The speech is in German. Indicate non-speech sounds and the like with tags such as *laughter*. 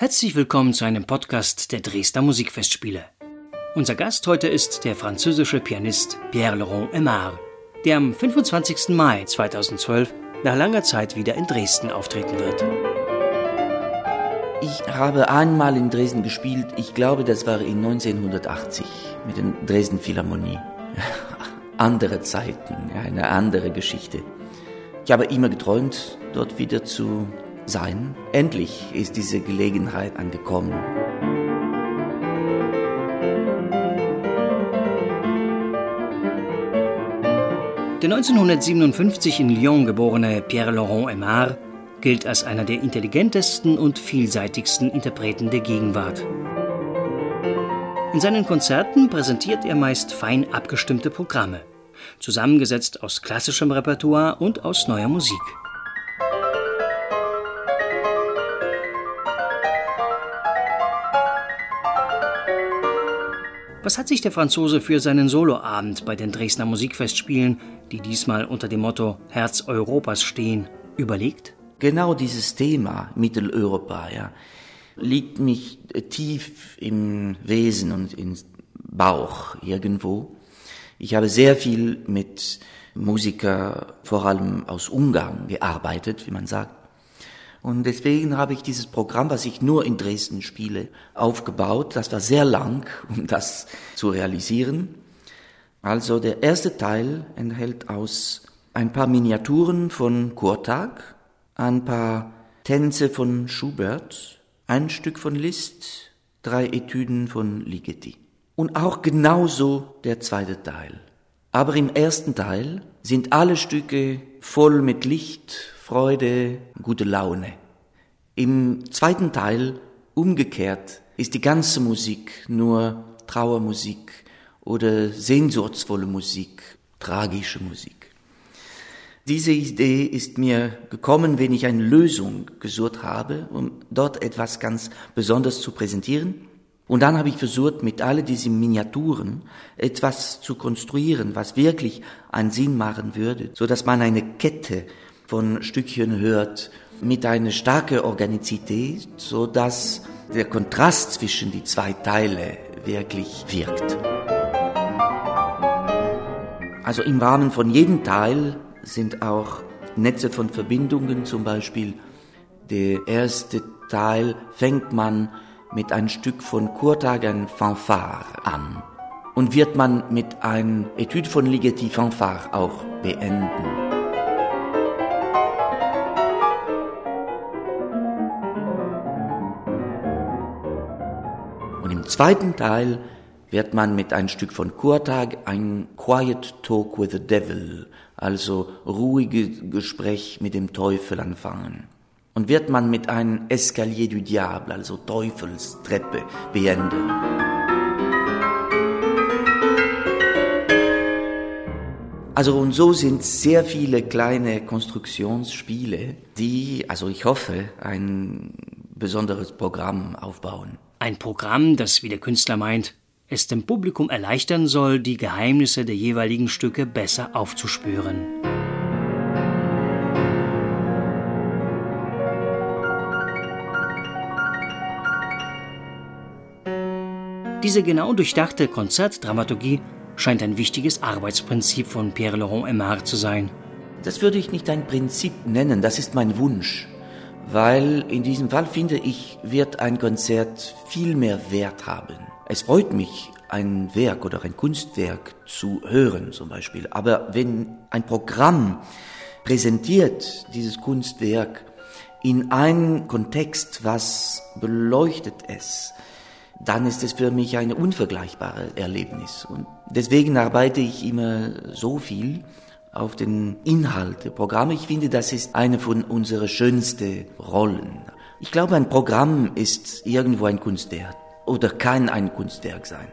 Herzlich willkommen zu einem Podcast der Dresdner Musikfestspiele. Unser Gast heute ist der französische Pianist Pierre-Laurent Aimard, der am 25. Mai 2012 nach langer Zeit wieder in Dresden auftreten wird. Ich habe einmal in Dresden gespielt, ich glaube, das war in 1980 mit der Dresden Philharmonie. *laughs* andere Zeiten, eine andere Geschichte. Ich habe immer geträumt, dort wieder zu sein. Endlich ist diese Gelegenheit angekommen. Der 1957 in Lyon geborene Pierre-Laurent Aimard gilt als einer der intelligentesten und vielseitigsten Interpreten der Gegenwart. In seinen Konzerten präsentiert er meist fein abgestimmte Programme, zusammengesetzt aus klassischem Repertoire und aus neuer Musik. Was hat sich der Franzose für seinen Soloabend bei den Dresdner Musikfestspielen, die diesmal unter dem Motto Herz Europas stehen, überlegt? Genau dieses Thema Mitteleuropa ja, liegt mich tief im Wesen und im Bauch irgendwo. Ich habe sehr viel mit Musiker, vor allem aus Ungarn, gearbeitet, wie man sagt. Und deswegen habe ich dieses Programm, was ich nur in Dresden spiele, aufgebaut. Das war sehr lang, *laughs* um das zu realisieren. Also der erste Teil enthält aus ein paar Miniaturen von Kurtag, ein paar Tänze von Schubert, ein Stück von Liszt, drei Etüden von Ligeti. Und auch genauso der zweite Teil. Aber im ersten Teil sind alle Stücke voll mit Licht, Freude, gute Laune. Im zweiten Teil, umgekehrt, ist die ganze Musik nur Trauermusik oder sehnsuchtsvolle Musik, tragische Musik. Diese Idee ist mir gekommen, wenn ich eine Lösung gesucht habe, um dort etwas ganz Besonderes zu präsentieren. Und dann habe ich versucht, mit all diesen Miniaturen etwas zu konstruieren, was wirklich einen Sinn machen würde, so dass man eine Kette von Stückchen hört mit einer starken Organizität, so dass der Kontrast zwischen die zwei Teile wirklich wirkt. Also im Rahmen von jedem Teil sind auch Netze von Verbindungen, zum Beispiel der erste Teil fängt man mit einem Stück von Kurtag ein Fanfare an und wird man mit einem Etude von Ligeti Fanfare auch beenden. Und im zweiten Teil wird man mit einem Stück von Kurtag ein Quiet Talk with the Devil, also ruhige Gespräch mit dem Teufel anfangen. Und wird man mit einem Escalier du Diable, also Teufelstreppe, beenden. Also und so sind sehr viele kleine Konstruktionsspiele, die, also ich hoffe, ein besonderes Programm aufbauen. Ein Programm, das, wie der Künstler meint, es dem Publikum erleichtern soll, die Geheimnisse der jeweiligen Stücke besser aufzuspüren. Diese genau durchdachte Konzertdramaturgie scheint ein wichtiges Arbeitsprinzip von Pierre-Laurent Aimard zu sein. Das würde ich nicht ein Prinzip nennen, das ist mein Wunsch weil in diesem Fall finde ich, wird ein Konzert viel mehr Wert haben. Es freut mich, ein Werk oder ein Kunstwerk zu hören zum Beispiel, aber wenn ein Programm präsentiert dieses Kunstwerk in einen Kontext, was beleuchtet es, dann ist es für mich ein unvergleichbares Erlebnis. Und deswegen arbeite ich immer so viel auf den Inhalt der Programme. Ich finde, das ist eine von unseren schönsten Rollen. Ich glaube, ein Programm ist irgendwo ein Kunstwerk oder kann ein Kunstwerk sein.